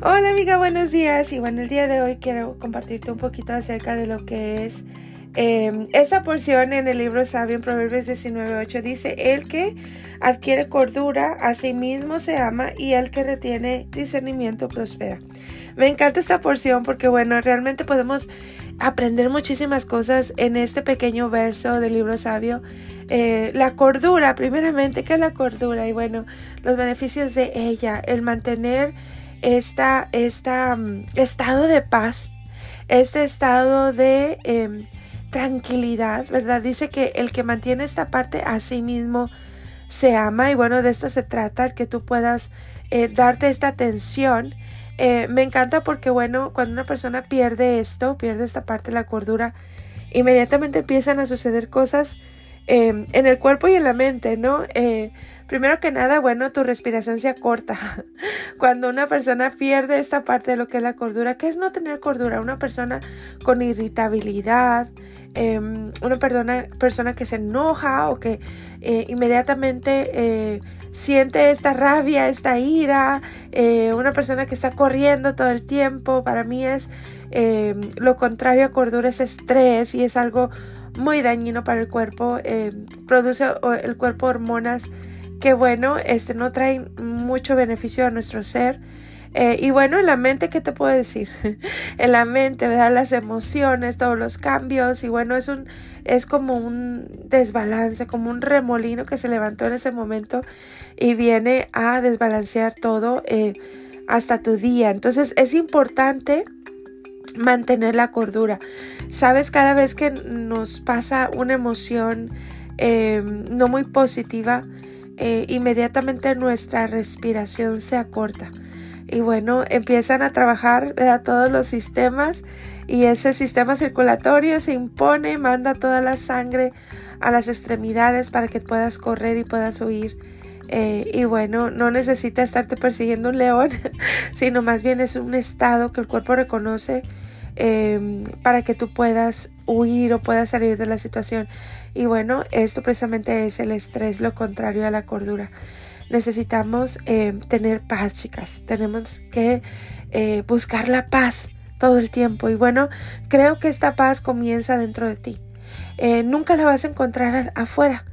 Hola amiga, buenos días. Y bueno, el día de hoy quiero compartirte un poquito acerca de lo que es eh, esta porción en el libro sabio en Proverbios 19.8 dice, el que adquiere cordura a sí mismo se ama y el que retiene discernimiento prospera. Me encanta esta porción porque bueno, realmente podemos aprender muchísimas cosas en este pequeño verso del libro sabio. Eh, la cordura, primeramente, ¿qué es la cordura? Y bueno, los beneficios de ella, el mantener esta, esta um, estado de paz, este estado de em, tranquilidad, ¿verdad? Dice que el que mantiene esta parte a sí mismo se ama y bueno, de esto se trata, que tú puedas eh, darte esta atención. Eh, me encanta porque bueno, cuando una persona pierde esto, pierde esta parte de la cordura, inmediatamente empiezan a suceder cosas em, en el cuerpo y en la mente, ¿no? Eh, Primero que nada, bueno, tu respiración se acorta. Cuando una persona pierde esta parte de lo que es la cordura, ¿qué es no tener cordura? Una persona con irritabilidad, em, una persona, persona que se enoja o que eh, inmediatamente eh, siente esta rabia, esta ira, una persona que está corriendo todo el tiempo, para mí es em, lo contrario a cordura, es estrés y es algo muy dañino para el cuerpo, em, produce el cuerpo hormonas que bueno, este no trae mucho beneficio a nuestro ser. Eh, y bueno, en la mente, ¿qué te puedo decir? en la mente, ¿verdad? Las emociones, todos los cambios, y bueno, es un, es como un desbalance, como un remolino que se levantó en ese momento y viene a desbalancear todo eh, hasta tu día. Entonces es importante mantener la cordura. Sabes, cada vez que nos pasa una emoción eh, no muy positiva, eh, inmediatamente nuestra respiración se acorta. Y bueno, empiezan a trabajar todos los sistemas y ese sistema circulatorio se impone, manda toda la sangre a las extremidades para que puedas correr y puedas huir. Eh, y bueno, no necesita estarte persiguiendo un león, sino más bien es un estado que el cuerpo reconoce Em, para que tú puedas huir o puedas salir de la situación. Y bueno, esto precisamente es el estrés, lo contrario a la cordura. Necesitamos em, tener paz, chicas. Tenemos que eh, buscar la paz todo el tiempo. Y bueno, creo que esta paz comienza dentro de ti. Eh, nunca la vas a encontrar afuera.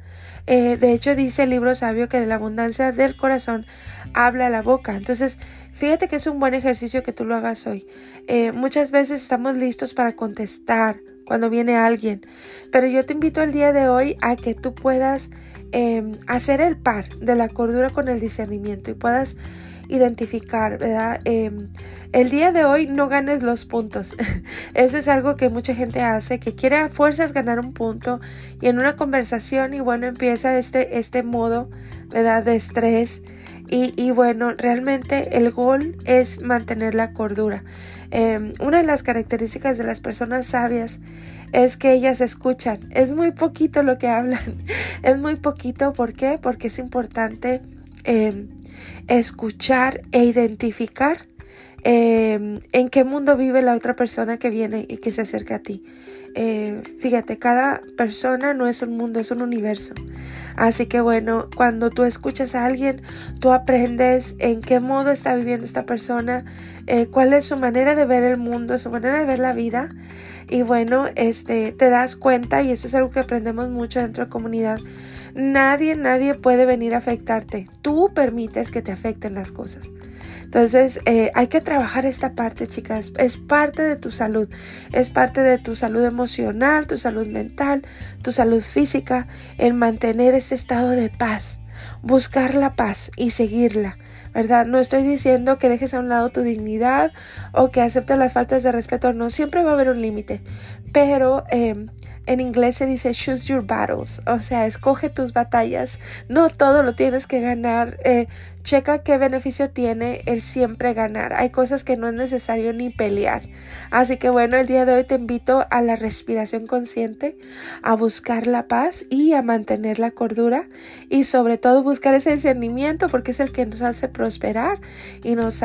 Eh, de hecho, dice el libro sabio que de la abundancia del corazón habla la boca. Entonces, fíjate que es un buen ejercicio que tú lo hagas hoy. Eh, muchas veces estamos listos para contestar cuando viene alguien, pero yo te invito el día de hoy a que tú puedas em, hacer el par de la cordura con el discernimiento y puedas identificar, ¿verdad? Em, el día de hoy no ganes los puntos. Eso es algo que mucha gente hace, que quiere a fuerzas ganar un punto y en una conversación y bueno, empieza este, este modo, ¿verdad? De estrés. Y, y bueno, realmente el gol es mantener la cordura. Em, una de las características de las personas sabias es que ellas escuchan. Es muy poquito lo que hablan. Es muy poquito. ¿Por qué? Porque es importante em, escuchar e identificar em, en qué mundo vive la otra persona que viene y que se acerca a ti. Eh, fíjate, cada persona no es un mundo, es un universo. Así que bueno, cuando tú escuchas a alguien, tú aprendes en qué modo está viviendo esta persona, eh, cuál es su manera de ver el mundo, su manera de ver la vida. Y bueno, este, te das cuenta, y eso es algo que aprendemos mucho dentro de comunidad, Nadie, nadie puede venir a afectarte. Tú permites que te afecten las cosas. Entonces, eh, hay que trabajar esta parte, chicas. Es parte de tu salud. Es parte de tu salud emocional, tu salud mental, tu salud física, el mantener ese estado de paz. Buscar la paz y seguirla. ¿verdad? No estoy diciendo que dejes a un lado tu dignidad o que aceptes las faltas de respeto, no, siempre va a haber un límite, pero eh, en inglés se dice choose your battles, o sea, escoge tus batallas. No todo lo tienes que ganar. Eh, checa qué beneficio tiene el siempre ganar. Hay cosas que no es necesario ni pelear. Así que bueno, el día de hoy te invito a la respiración consciente, a buscar la paz y a mantener la cordura y sobre todo buscar ese discernimiento porque es el que nos hace prosperar y nos